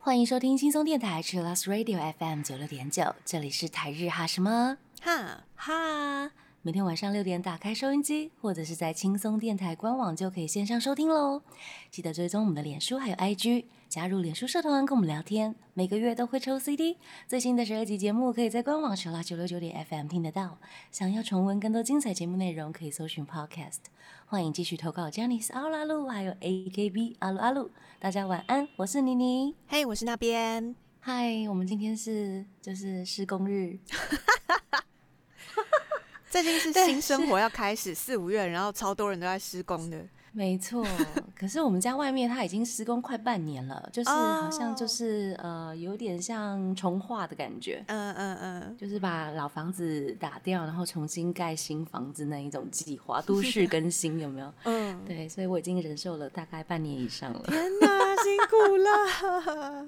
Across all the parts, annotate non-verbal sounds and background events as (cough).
欢迎收听轻松电台，是 Last Radio FM 九六点九，这里是台日哈什么哈，哈。每天晚上六点打开收音机，或者是在轻松电台官网就可以线上收听喽。记得追踪我们的脸书还有 IG，加入脸书社团跟我们聊天。每个月都会抽 CD，最新的十二集节目可以在官网收拉九六九点 FM 听得到。想要重温更多精彩节目内容，可以搜寻 Podcast。欢迎继续投稿 j a n i c e 阿鲁阿鲁，还有 AKB 阿鲁阿鲁。大家晚安，我是妮妮。嘿，我是那边。嗨，我们今天是就是施工日。(laughs) 最近是新生活要开始，四五月，然后超多人都在施工的。没错，可是我们家外面它已经施工快半年了，就是好像就是呃，有点像重化的感觉。嗯嗯嗯，就是把老房子打掉，然后重新盖新房子那一种计划，都市 (laughs) 更新有没有？嗯，对，所以我已经忍受了大概半年以上了。天哪，辛苦了。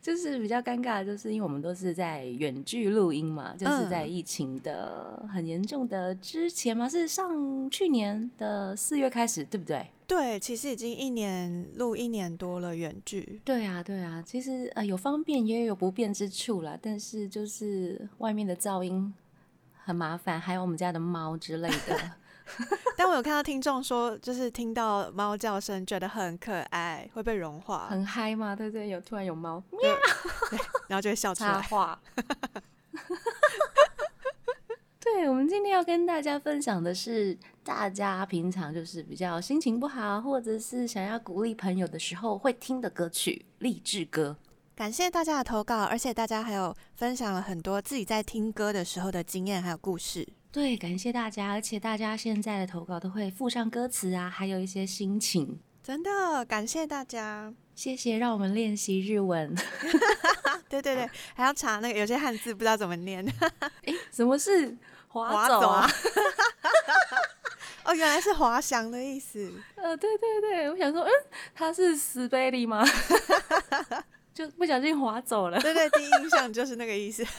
就是比较尴尬，就是因为我们都是在远距录音嘛，就是在疫情的很严重的之前嘛，是上去年的四月开始，对不对？对，其实已经一年录一年多了远距。对啊，对啊，其实呃有方便也有不便之处啦，但是就是外面的噪音很麻烦，还有我们家的猫之类的。(laughs) 但我有看到听众说，就是听到猫叫声觉得很可爱，会被融化，很嗨吗？对对，有突然有猫喵，然后就会笑出来。对，我们今天要跟大家分享的是，大家平常就是比较心情不好，或者是想要鼓励朋友的时候会听的歌曲——励志歌。感谢大家的投稿，而且大家还有分享了很多自己在听歌的时候的经验还有故事。对，感谢大家，而且大家现在的投稿都会附上歌词啊，还有一些心情，真的感谢大家，谢谢，让我们练习日文。(laughs) 对对对，还要查那个有些汉字不知道怎么念。(laughs) 哎，什么是 (laughs) 滑走啊？哦，原来是滑翔的意思。呃，对对对，我想说，嗯，他是死贝利吗？就不小心滑走了。对对，第一印象就是那个意思。对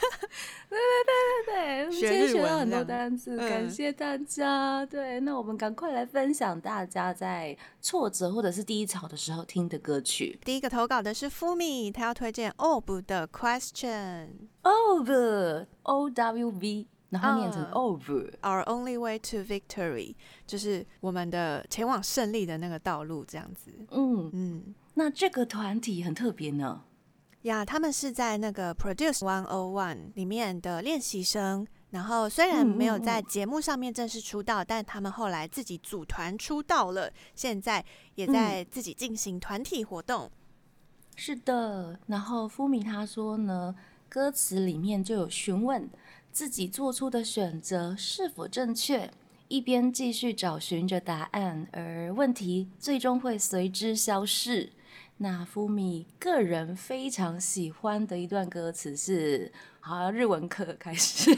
对对对对，今天学了很多单词，感谢大家。对，那我们赶快来分享大家在挫折或者是低潮的时候听的歌曲。第一个投稿的是 Fumi，他要推荐 OB 的 Question。OB O W V，然后念成 OB，Our Only Way to Victory，就是我们的前往胜利的那个道路，这样子。嗯嗯。那这个团体很特别呢，呀，他们是在那个 Produce One O One 里面的练习生，然后虽然没有在节目上面正式出道，但他们后来自己组团出道了，现在也在自己进行团体活动。是的，然后夫米他说呢，歌词里面就有询问自己做出的选择是否正确。一边继续找寻着答案，而问题最终会随之消逝。那福米个人非常喜欢的一段歌词是，好，日文课开始，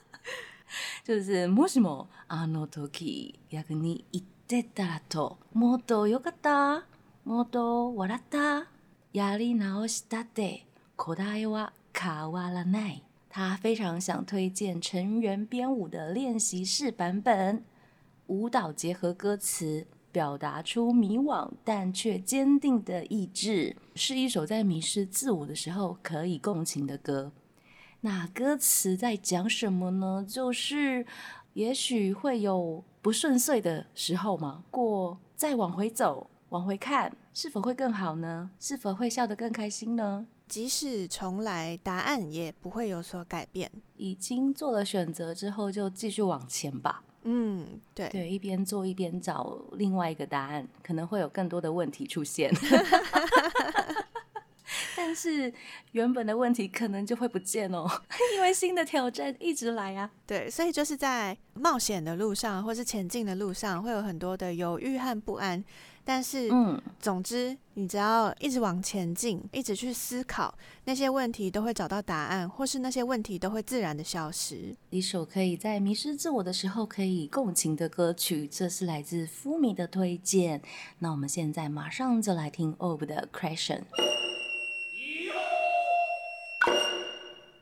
(laughs) 就是もしもあの時逆に言ってたらと、もっと良かった、もっと笑った、やり直したって答えは変わらない。他非常想推荐成员编舞的练习室版本，舞蹈结合歌词， 表达出迷惘但却坚定的意志，是一首在迷失自我的时候可以共情的歌。那歌词在讲什么呢？就是也许会有不顺遂的时候嘛，过再往回走，往回看，是否会更好呢？是否会笑得更开心呢？即使重来，答案也不会有所改变。已经做了选择之后，就继续往前吧。嗯，对对，一边做一边找另外一个答案，可能会有更多的问题出现。(laughs) 但是原本的问题可能就会不见哦，(laughs) 因为新的挑战一直来啊。对，所以就是在冒险的路上，或是前进的路上，会有很多的犹豫和不安。但是，嗯，总之，你只要一直往前进，一直去思考那些问题，都会找到答案，或是那些问题都会自然的消失。一首可以在迷失自我的时候可以共情的歌曲，这是来自夫米的推荐。那我们现在马上就来听 OB 的 Question。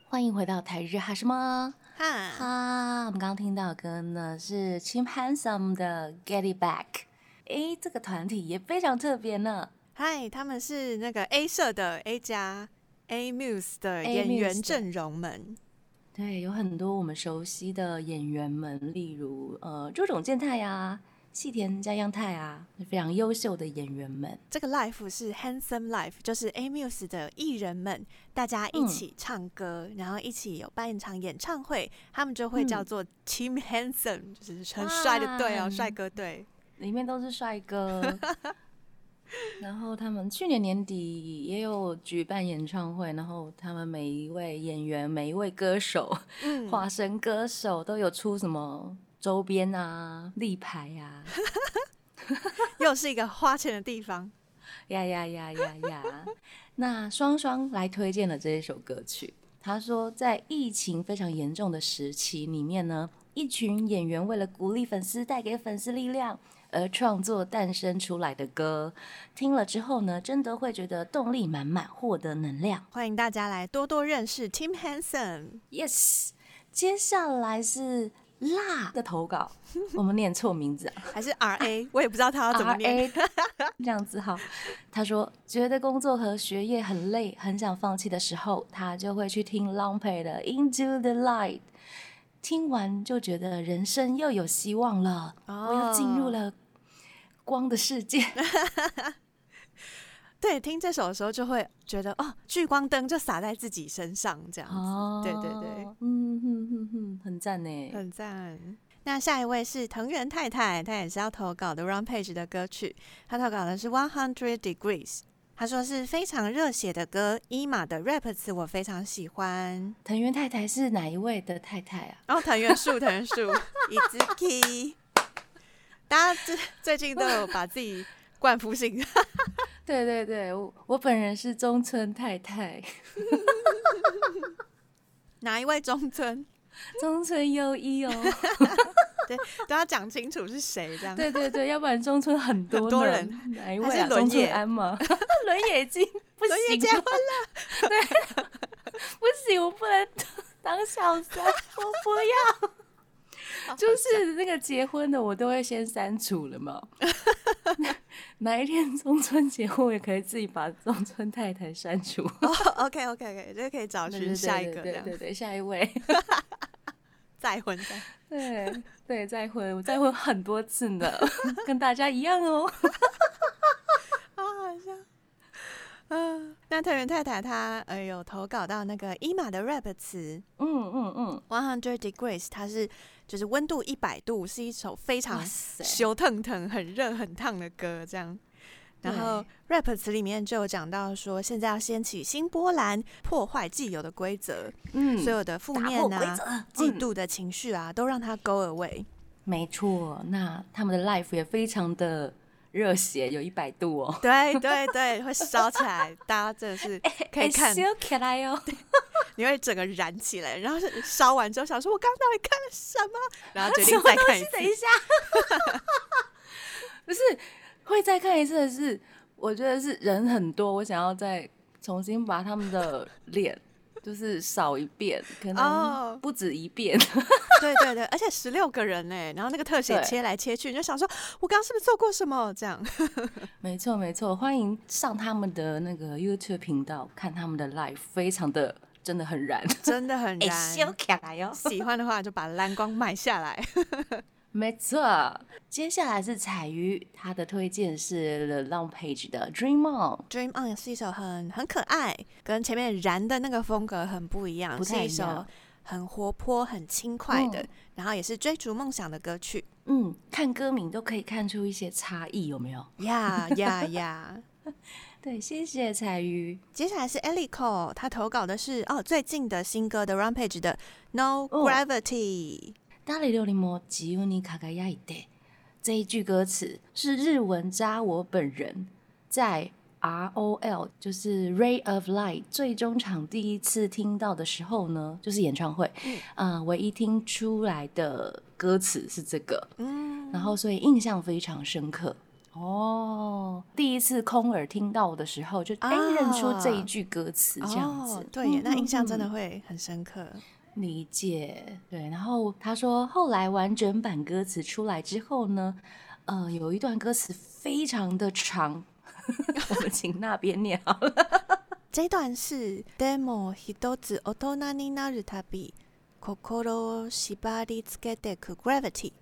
欢迎回到台日哈什么哈，我们刚刚听到的歌呢是 Chim Handsome 的 Get It Back。哎，这个团体也非常特别呢。嗨，他们是那个 A 社的 A 加 A Muse 的演员阵容们。对，有很多我们熟悉的演员们，例如呃，周种健太呀。细田家央太啊，非常优秀的演员们。这个 life 是 handsome life，就是 Amuse 的艺人们，大家一起唱歌，然后一起有办一场演唱会，他们就会叫做 Team Handsome，就是很帅的队哦，帅哥队，里面都是帅哥。(laughs) 然后他们去年年底也有举办演唱会，然后他们每一位演员、每一位歌手、化身歌手都有出什么？周边啊，立牌呀，(laughs) 又是一个花钱的地方，(laughs) 呀呀呀呀呀！那双双来推荐了这一首歌曲。他说，在疫情非常严重的时期里面呢，一群演员为了鼓励粉丝、带给粉丝力量而创作诞生出来的歌，听了之后呢，真的会觉得动力满满，获得能量。欢迎大家来多多认识 Tim Hansen。Yes，接下来是。辣的投稿，我们念错名字 (laughs) 还是 R A？我也不知道他要怎么念。(laughs) 这样子好。他说，觉得工作和学业很累，很想放弃的时候，他就会去听 Long Pay 的 Into the Light。听完就觉得人生又有希望了，我又进入了光的世界。(laughs) 对，听这首的时候就会觉得哦，聚光灯就洒在自己身上，这样子。对对对，嗯哼哼哼，很赞呢，很赞。那下一位是藤原太太，她也是要投稿的 Run Page 的歌曲，她投稿的是 One Hundred Degrees，她说是非常热血的歌，伊玛的 rap 词我非常喜欢。藤原太太是哪一位的太太啊？哦，藤原树，藤原树，Izuki。大家最最近都有把自己冠夫姓。(laughs) 对对对，我我本人是中村太太，(laughs) 哪一位中村？(laughs) 中村优一哦，对，都要讲清楚是谁这样。对对对，要不然中村很多很多人，哪一位啊？中村安吗？(laughs) 轮眼睛不行，结婚了，(laughs) 对，不行，我不能当小三，我不要。就是那个结婚的，我都会先删除了嘛。(laughs) 哪一天中村结婚，我也可以自己把中村太太删除。OK OK OK，这个可以找寻下一个，对对对，下一位再婚再对对再婚，我再婚很多次呢，(laughs) 跟大家一样哦。(laughs) 好好笑。嗯，那特原太太她呃有投稿到那个伊玛的 rap 词，嗯嗯嗯，One Hundred Degrees，它是。就是温度一百度是一首非常羞腾腾、很热很烫的歌，这样。然后 rap 词里面就有讲到说，现在要掀起新波澜，破坏既有的规则，嗯，所有的负面啊、嫉妒的情绪啊，都让它 go away。没错，那他们的 life 也非常的。热血有一百度哦，对对对，会烧起来，大家真的是 (laughs) 可以看，烧起来哦，(laughs) 你会整个燃起来，然后是烧完之后想说，我刚刚到底看了什么？然后决定再看一次。(laughs) 等一下，不是会再看一次的是，我觉得是人很多，我想要再重新把他们的 (laughs) 脸。就是少一遍，可能不止一遍。(laughs) 对对对，而且十六个人呢，然后那个特写切来切去，你就想说，我刚刚是不是做过什么？这样。(laughs) 没错没错，欢迎上他们的那个 YouTube 频道看他们的 live，非常的真的很燃，真的很燃。修起来哟，喜欢的话就把蓝光买下来。没错，接下来是彩鱼，他的推荐是 The Long Page 的 Dream On。Dream On 是一首很很可爱，跟前面燃的那个风格很不一样，是一首很活泼、很轻快的，然后也是追逐梦想的歌曲。嗯，看歌名都可以看出一些差异，有没有？呀呀呀！对，谢谢彩鱼。接下来是 Ellie Cole，他投稿的是哦最近的新歌的 Rampage 的 No Gravity。大这一句歌词是日文扎我本人在 R O L 就是 Ray of Light 最终场第一次听到的时候呢，就是演唱会，嗯，唯一听出来的歌词是这个，嗯，然后所以印象非常深刻。哦。第一次空耳听到的时候，就哎认出这一句歌词这样子，对，那印象真的会很深刻。理解。对，然后他说，后来完整版歌词出来之后呢，呃，有一段歌词非常的长，(laughs) 我们请那边念好了。这段是 demo 一つ大人になるたび、心を縛り付けてく gravity、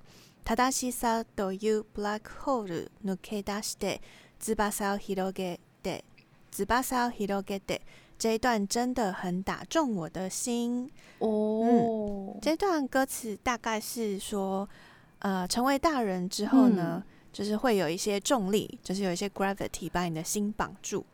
正しさというブラックホール抜け出して翼を広げて、翼を広げて。 这一段真的很打中我的心哦。这段歌词大概是说，呃，成为大人之后呢，就是会有一些重力，就是有一些 gravity 把你的心绑住。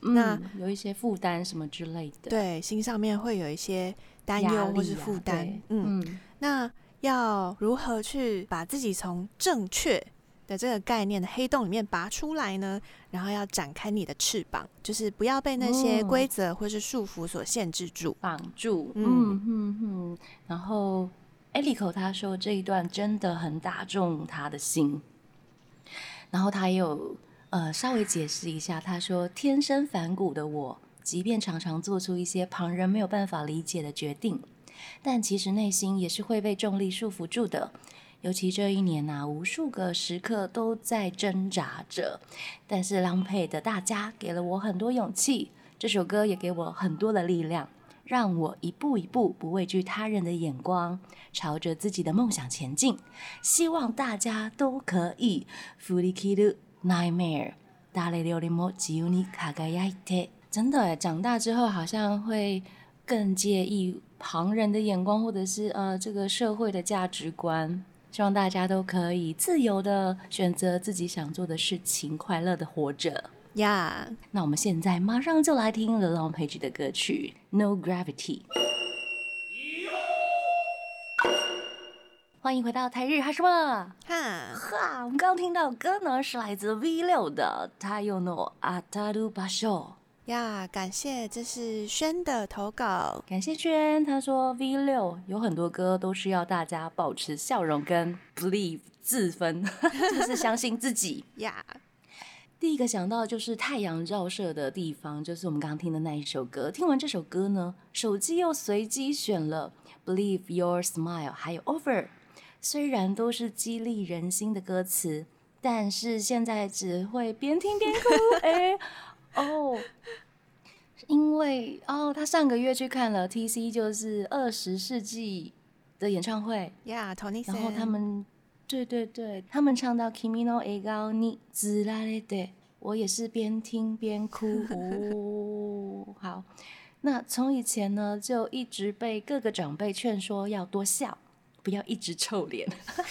那有一些负担什么之类的，对，心上面会有一些担忧或是负担。嗯，那要如何去把自己从正确？的这个概念的黑洞里面拔出来呢，然后要展开你的翅膀，就是不要被那些规则或是束缚所限制住、绑住。嗯嗯嗯。然后艾利口他说这一段真的很打中他的心，然后他有呃稍微解释一下，他说天生反骨的我，即便常常做出一些旁人没有办法理解的决定，但其实内心也是会被重力束缚住的。尤其这一年呐，无数个时刻都在挣扎着，但是郎配的大家给了我很多勇气，这首歌也给我很多的力量，让我一步一步不畏惧他人的眼光，朝着自己的梦想前进。希望大家都可以。真的，长大之后好像会更介意旁人的眼光，或者是呃这个社会的价值观。希望大家都可以自由的选择自己想做的事情，快乐的活着呀。那我们现在马上就来听 The Long Page 的歌曲《No Gravity》。欢迎回到台日哈什么？哈哈，我们刚刚听到歌呢，是来自 V 六的《太陽の当たる場所》。 呀，感谢，这是轩的投稿。感谢轩，他说 V 六有很多歌都需要大家保持笑容跟 believe 自分，(laughs) 就是相信自己呀。第一个想到就是太阳照射的地方，就是我们刚刚听的那一首歌。听完这首歌呢，手机又随机选了 Believe Your Smile，还有 Over。虽然都是激励人心的歌词，但是现在只会边听边哭。(laughs) 哎。哦，因为哦，他上个月去看了 T C，就是二十世纪的演唱会，Yeah，Tony，然后他们，对对对，他们唱到 Kimi no Egao ni zurare 我也是边听边哭。哦，(laughs) 好，那从以前呢，就一直被各个长辈劝说要多笑，不要一直臭脸，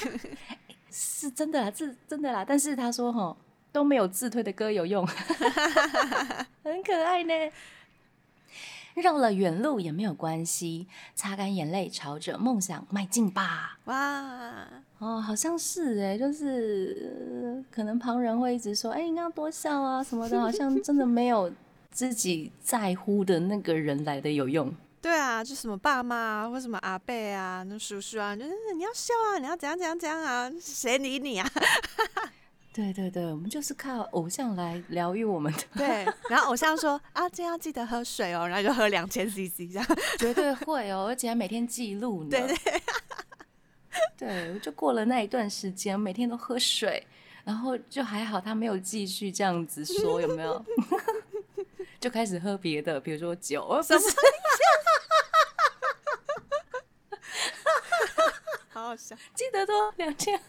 (laughs) (laughs) 是真的啦，是真的啦，但是他说哈。都没有自推的歌有用，(laughs) 很可爱呢。绕了远路也没有关系，擦干眼泪，朝着梦想迈进吧。哇，哦，好像是哎，就是可能旁人会一直说，哎，你要多笑啊什么的，好像真的没有自己在乎的那个人来的有用。对啊，就什么爸妈或什么阿伯啊、那叔叔啊，就是你要笑啊，你要怎样怎样怎样啊，谁理你啊？(laughs) 对对对，我们就是靠偶像来疗愈我们的。对，然后偶像说啊，这要记得喝水哦，然后就喝两千 CC 这样，(laughs) 绝对会哦，而且还每天记录呢。对对，对，就过了那一段时间，每天都喝水，然后就还好，他没有继续这样子说，有没有？(laughs) 就开始喝别的，比如说酒。什么？(laughs) 好好笑，记得多两千。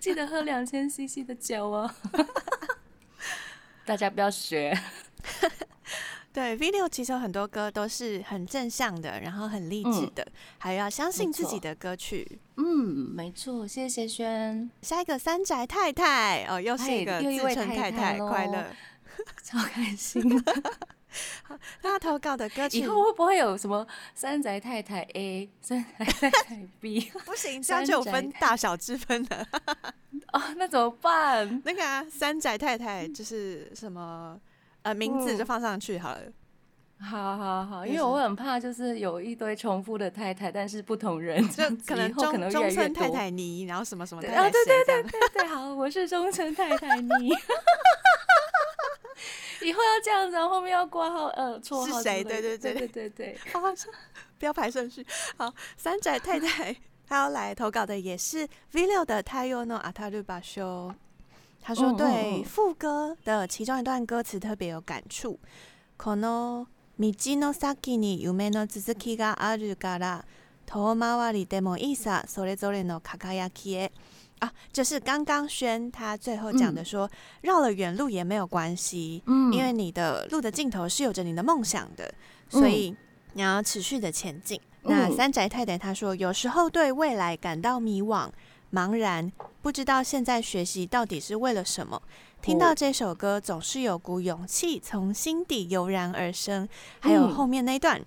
记得喝两千 CC 的酒哦，(laughs) 大家不要学。(laughs) 对，V 六其实有很多歌都是很正向的，然后很励志的，还要相信自己的歌曲。嗯，没错，谢谢轩。下一个三宅太太哦，又是一个自称太太，快乐，(laughs) 超开心。(laughs) 大家投稿的歌曲，以后会不会有什么三宅太太 A、三宅太太 B？(laughs) 不行，这样就有分大小之分了。(laughs) 哦，那怎么办？那个啊，三宅太太就是什么呃名字就放上去好了。好好好，因为我很怕就是有一堆重复的太太，但是不同人，就可能中中村太太你，然后什么什么太太啊，对对对对对，好，我是中村太太你。(laughs) 以后要这样子，后面要挂号，呃，绰号是谁？对对对对对对，好好笑。 不要排顺序。好，三宅太太她要来投稿的也是 V 六的太陽の阿塔鲁巴修。他说对副歌的其中一段歌词特别有感触。この道の先に夢の続きがあるから、遠回りでもいいさ、それぞれの輝きへ。 啊，就是刚刚轩他最后讲的说，绕了远路也没有关系，嗯，因为你的路的尽头是有着你的梦想的，所以你要持续的前进。那三宅太太他说，有时候对未来感到迷惘、茫然，不知道现在学习到底是为了什么。听到这首歌，总是有股勇气从心底油然而生。还有后面那段，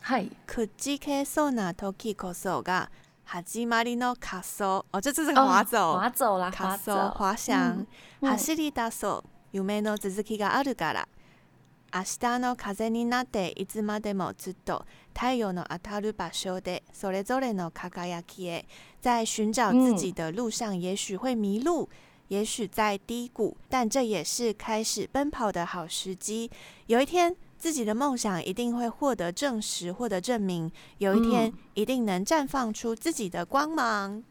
嗨，可吉克索纳托基可索嘎。哈基马里诺卡索哦，这这是滑走，滑走啦，卡索滑翔。哈西里达索，有没の続きがあるから。明日の風になっていつまでもずっと太陽の当たる場所でそれぞれの輝きへ。在寻找自己的路上，也许会迷路，也许在低谷，但这也是开始奔跑的好时机。有一天。 自己的梦想一定会获得证实，获得证明，有一天一定能绽放出自己的光芒。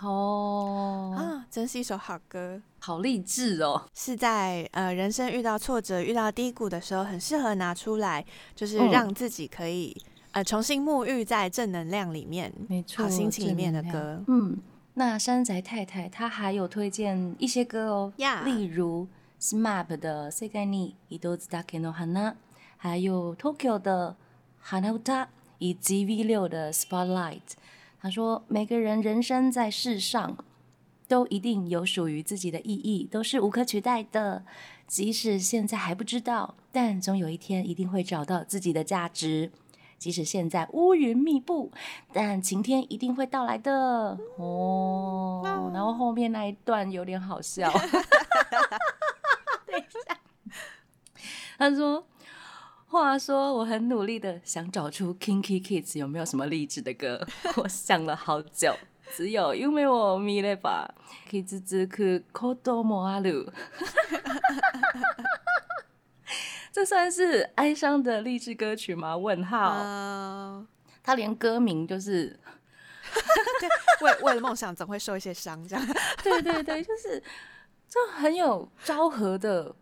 哦啊，真是一首好歌，好励志哦！是在呃人生遇到挫折、遇到低谷的时候，很适合拿出来，就是让自己可以呃重新沐浴在正能量里面，没错，好心情里面的歌。嗯，那山宅太太她还有推荐一些歌哦，例如 SMAP 的《世界に一つだけの花》。 还有 Tokyo 的 Hanauta 以及 V 六的 Spotlight，他说每个人人生在世上都一定有属于自己的意义，都是无可取代的。即使现在还不知道，但总有一天一定会找到自己的价值。即使现在乌云密布，但晴天一定会到来的。哦，然后后面那一段有点好笑。(laughs) (laughs) (laughs) 等一下，他说。话说，我很努力的想找出 Kinky Kids 有没有什么励志的歌，我想了好久，只有因为我迷了吧，Kids 只可 Kodo Moalu，这算是哀伤的励志歌曲吗？问号，他连歌名就是 (laughs) 为为了梦想总会受一些伤，这样，对对对，就是就很有昭和的。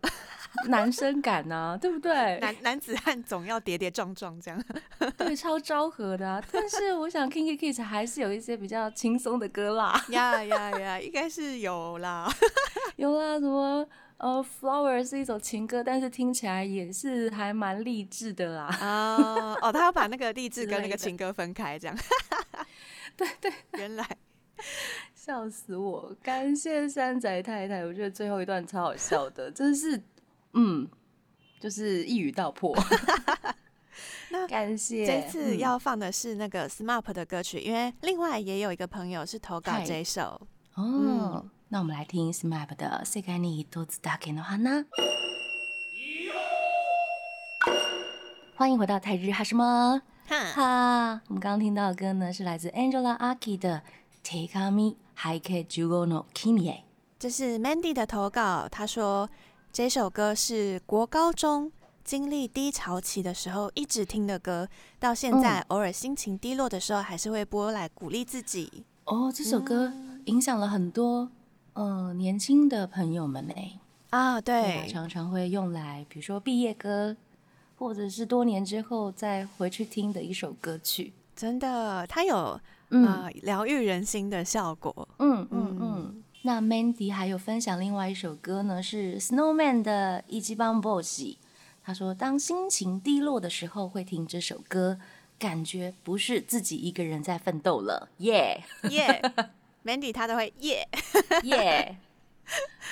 男生感呐，对不对？男男子汉总要跌跌撞撞这样，(laughs) 对，超昭和的。啊但是我想，Kinky Kids 还是有一些比较轻松的歌啦。呀呀呀，应该是有啦，(laughs) 有啦。什么呃，Flower 是一首情歌，但是听起来也是还蛮励志的啦。啊，哦，他要把那个励志跟那个情歌分开，这样。(laughs) 对对，原来笑死我！感谢山仔太太，我觉得最后一段超好笑的，真是。嗯，就是一语道破。(laughs) 那感谢这次要放的是那个 SMAP 的歌曲，因为另外也有一个朋友是投稿这首哦。那我们来听 SMAP 的《世界に一つだけの花》。欢迎回到台日哈什么哈？我们刚刚听到的歌呢，是来自 Angela Aki 的《Take Me High Jugo no Kimi》。这是 Mandy 的投稿，他说。 这首歌是国高中经历低潮期的时候一直听的歌，到现在偶尔心情低落的时候还是会播来鼓励自己。哦，这首歌影响了很多嗯年轻的朋友们呢。啊，对，常常会用来，比如说毕业歌，或者是多年之后再回去听的一首歌曲。真的，它有啊疗愈人心的效果。嗯嗯嗯。那 Mandy 还有分享另外一首歌呢，是 Snowman 的《一级棒 Boss》。他说，当心情低落的时候会听这首歌，感觉不是自己一个人在奋斗了。耶耶，(laughs) (laughs) Mandy 他都会耶耶，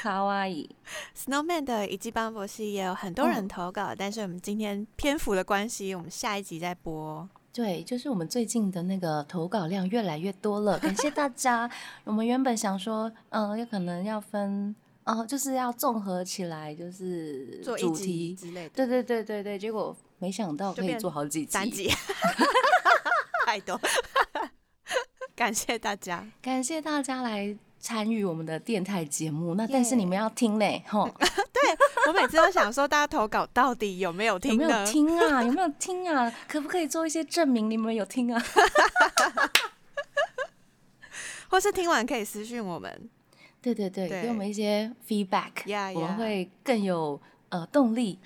卡哇伊。Snowman 的《一级棒 Boss》也有很多人投稿，但是我们今天篇幅的关系，我们下一集再播。对，就是我们最近的那个投稿量越来越多了，感谢大家。我们原本想说，嗯，有可能要分，哦，就是要综合起来，就是主题之类的。对对对对对，结果没想到可以做好几集，三集，(laughs) 太多。感谢大家，感谢大家来参与我们的电台节目。那但是你们要听嘞，吼。对 (laughs) 我每次都想说，大家投稿到底有没有听？有没有听啊？(laughs) 有没有听啊？可不可以做一些证明？你们有听啊？(laughs) 或是听完可以私信我们。对对对，给我们一些 feedback，我们会更有呃动力。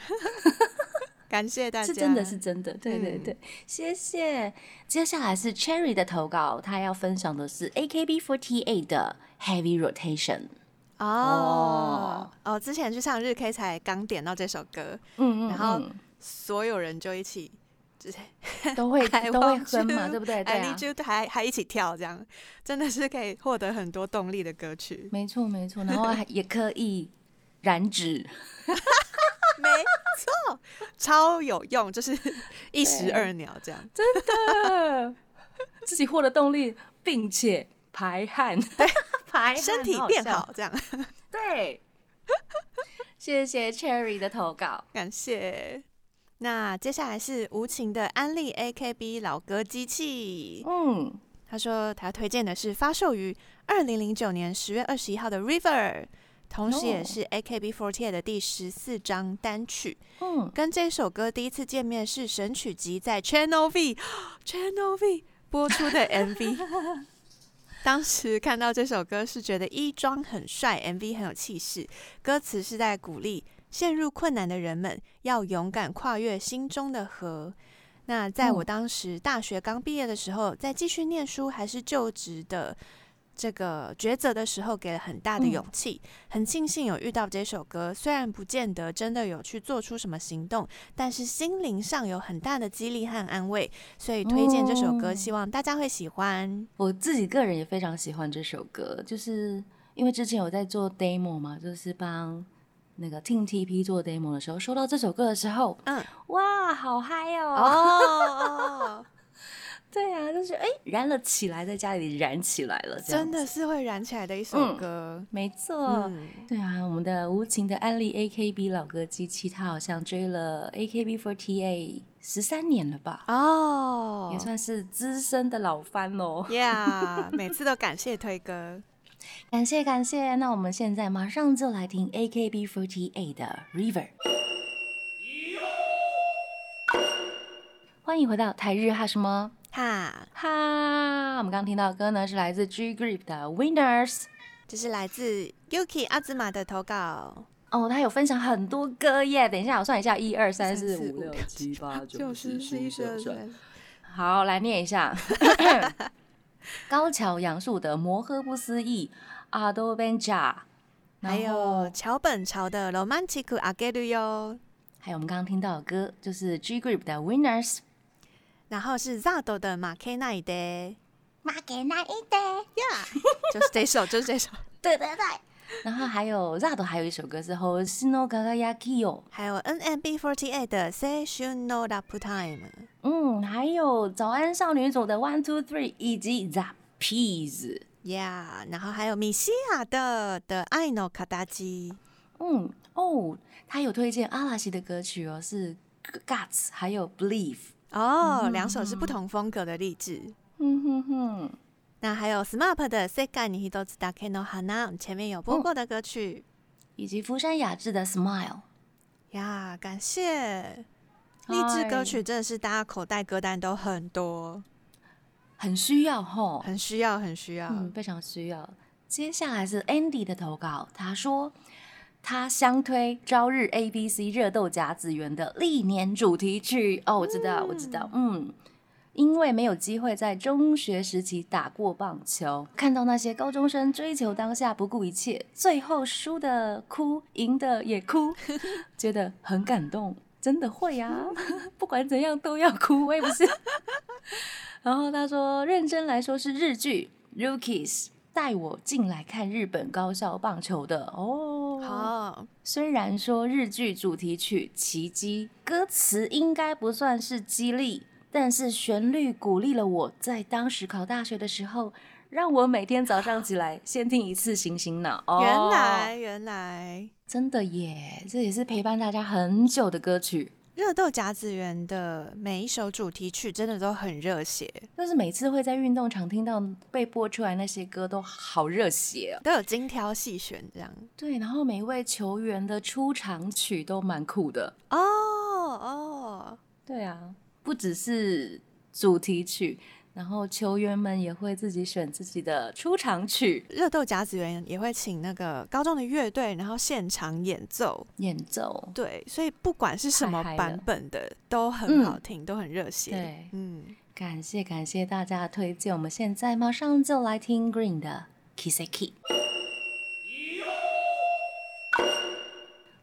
感谢大家，是真的是真的，对对对，谢谢。接下来是 Cherry 的投稿，他要分享的是 AKB48 的 Heavy Rotation。哦。哦，之前去唱日 K 才刚点到这首歌，嗯嗯，然后所有人就一起，就是都会 (laughs) 都会哼嘛，对不对？对啊，就还还一起跳，这样真的是可以获得很多动力的歌曲。没错没错，(laughs) 然后还也可以燃脂。没错，超有用，就是一石二鸟这样，真的，(laughs) 自己获得动力，并且排汗，对，排身体变好这样，(laughs) 对。(laughs) 谢谢 Cherry 的投稿，感谢。那接下来是无情的安利 AKB 老歌机器，嗯，他说他推荐的是发售于二零零九年十月二十一号的 River。同时也是 AKB48 的第十四张单曲。嗯，跟这首歌第一次见面是神曲集在 Channel V (gasps) Channel V 播出的 MV。(laughs) 当时看到这首歌是觉得衣装很帅，MV 很有气势，歌词是在鼓励陷入困难的人们要勇敢跨越心中的河。那在我当时大学刚毕业的时候，在继续念书还是就职的。这个抉择的时候给了很大的勇气，很庆幸有遇到这首歌。虽然不见得真的有去做出什么行动，但是心灵上有很大的激励和安慰，所以推荐这首歌，希望大家会喜欢。我自己个人也非常喜欢这首歌，就是因为之前有在做 demo 嘛，就是帮那个 T T P 做 demo 的时候，收到这首歌的时候，嗯，哇，好嗨哦！对啊，就是哎，燃了起来，在家里燃起来了，真的是会燃起来的一首歌，没错。对啊，我们的无情的安利 AKB 老歌机器，他好像追了 AKB48 十三年了吧？哦，也算是资深的老番喽。Yeah，(laughs) 每次都感谢推歌，感谢感谢。那我们现在马上就来听 AKB48 的 River。欢迎回到台日哈什么？哈哈，我们刚刚听到的歌呢，是来自 G Group 的 Winners，这是来自 Yuki 阿兹玛的投稿哦，他有分享很多歌耶。等一下，我算一下，一二三四五六七八九十十一十二十三。好，来念一下。(laughs) 高桥杨树的《摩诃不思议》阿多本加，还有桥本朝的《Romantic 阿给鲁哟》，还有我们刚刚听到的歌，就是 G Group 的 Winners。然后是 Zado 的马 K 那一代，马 K 那一代呀，就是这首，就是这首，对对对。然后还有 Zado 还有一首歌是《Hoshino Kagayaki》哦，还有 NMB48 的《Say You Know That Time》，嗯，还有早安少女组的《One Two Three》，以及 The Peas，Yeah。然后还有米西亚的的《I Know Kadaji》，嗯，哦，他有推荐阿拉西的歌曲哦，是《Guts》还有《Believe》。哦，两首是不同风格的励志。嗯哼哼，那还有 SMAP 的《Sekai ni hitotsu dake no hana》，前面有播过的歌曲，以及福山雅治的《Smile》。呀，感谢！励志歌曲真的是大家口袋歌单都很多，很需要吼，很需要，很需要，嗯非常需要。接下来是 Andy 的投稿，他说。他相推朝日 A B C 热豆荚子园的历年主题曲哦，我知道，我知道，嗯，因为没有机会在中学时期打过棒球，看到那些高中生追求当下不顾一切，最后输的哭，赢的也哭，(laughs) 觉得很感动，真的会啊，(laughs) 不管怎样都要哭，我也不是。(laughs) 然后他说，认真来说是日剧 Rookies。带我进来看日本高校棒球的哦。好，虽然说日剧主题曲《奇迹》歌词应该不算是激励，但是旋律鼓励了我在当时考大学的时候，让我每天早上起来先听一次《醒醒脑》。原来，原来，真的耶！这也是陪伴大家很久的歌曲。热豆甲子园的每一首主题曲真的都很热血，就是每次会在运动场听到被播出来那些歌都好热血，都有精挑细选这样。对，然后每一位球员的出场曲都蛮酷的哦哦，对啊，不只是主题曲。然后球员们也会自己选自己的出场曲，热豆甲子园也会请那个高中的乐队，然后现场演奏演奏。对，所以不管是什么版本的，都很好听，都很热血。对，嗯，感谢感谢大家的推荐，我们现在马上就来听 Green 的 Kiseki。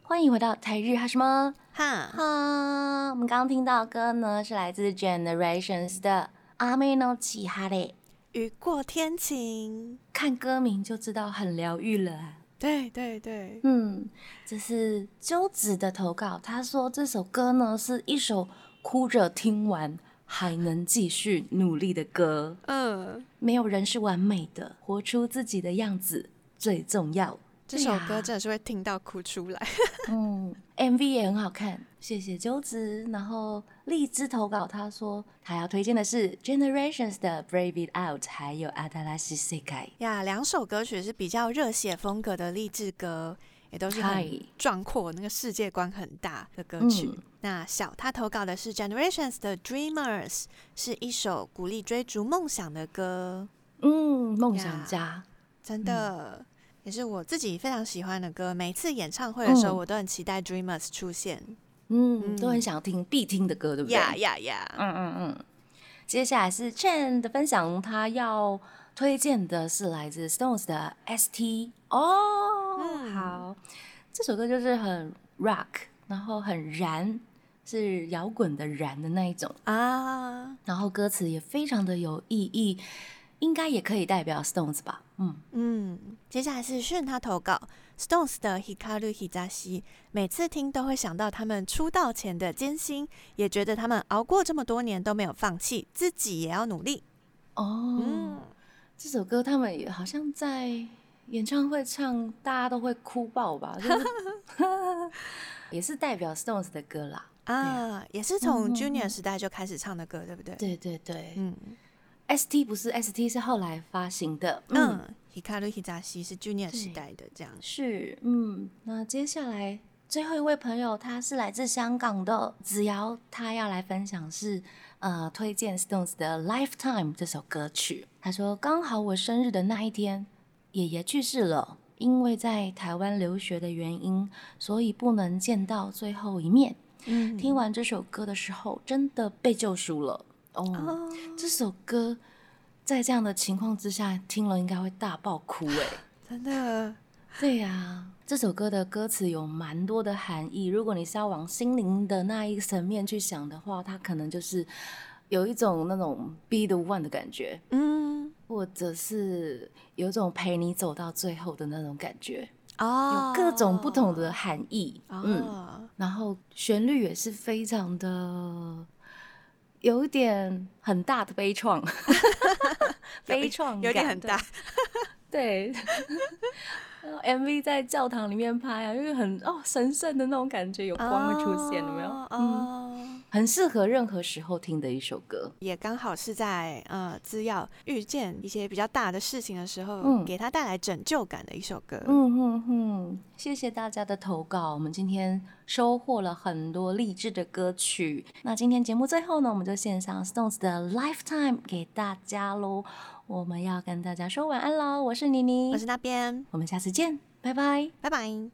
欢迎回到台日哈什么哈哈，我们刚刚听到歌呢，是来自 Generations 的。阿妹呢起哈嘞，雨过天晴，看歌名就知道很疗愈了。对对对，嗯，这是鸠子的投稿，他说这首歌呢是一首哭着听完还能继续努力的歌。嗯，没有人是完美的，活出自己的样子最重要。这首歌真的是会听到哭出来。(laughs) 嗯，MV 也很好看。谢谢鸠子，然后荔枝投稿，他说他要推荐的是 Generations 的 Brave It Out，还有阿达拉西世界呀，两首歌曲是比较热血风格的励志歌，也都是很壮阔，那个世界观很大的歌曲。那小他投稿的是 Generations 的 Dreamers，是一首鼓励追逐梦想的歌。嗯，梦想家，真的也是我自己非常喜欢的歌。每次演唱会的时候，我都很期待 Dreamers 出现。嗯，都很想听必听的歌，对不对？呀呀呀！嗯嗯嗯。接下来是 Chen 的分享，他要推荐的是来自 Stones 的 ST 哦。好，这首歌就是很 rock，然后很燃，是摇滚的燃的那一种啊。然后歌词也非常的有意义。应该也可以代表 Stones 吧，嗯嗯。接下来是炫他投稿 Stones 的 Hikaru Hizashi，每次听都会想到他们出道前的艰辛，也觉得他们熬过这么多年都没有放弃，自己也要努力。哦，嗯这首歌他们也好像在演唱会唱，大家都会哭爆吧？(laughs) 就是 (laughs) 也是代表 Stones 的歌啦。啊，也是从 Junior 时代就开始唱的歌，对不对？对对对，嗯。S T 不是 S T 是后来发行的，嗯，Hikaru Hizashi 是 Junior 时代的这样。是，嗯，那接下来最后一位朋友他是来自香港的。子瑶，他要来分享是呃推荐 Stones 的 Lifetime 这首歌曲。他说刚好我生日的那一天，爷爷去世了，因为在台湾留学的原因，所以不能见到最后一面。嗯，听完这首歌的时候，真的被救赎了。哦，这首歌在这样的情况之下听了，应该会大爆哭哎！(laughs) 真的，对呀，这首歌的歌词有蛮多的含义。如果你是要往心灵的那一层面去想的话，它可能就是有一种那种 be the one 的感觉，嗯，或者是有一种陪你走到最后的那种感觉哦，有各种不同的含义，嗯，然后旋律也是非常的。有一点很大的悲怆，(laughs) 悲怆有点很大，对。(laughs) MV 在教堂里面拍啊，因为很哦神圣的那种感觉，有光会出现，有没有？嗯，很适合任何时候听的一首歌，也刚好是在呃资要遇见一些比较大的事情的时候，嗯，给他带来拯救感的一首歌。嗯哼哼，谢谢大家的投稿，我们今天收获了很多励志的歌曲。那今天节目最后呢，我们就献上 Stones 的 Lifetime 给大家喽。我们要跟大家说晚安喽！我是妮妮，我是那边，我们下次见，拜拜，拜拜。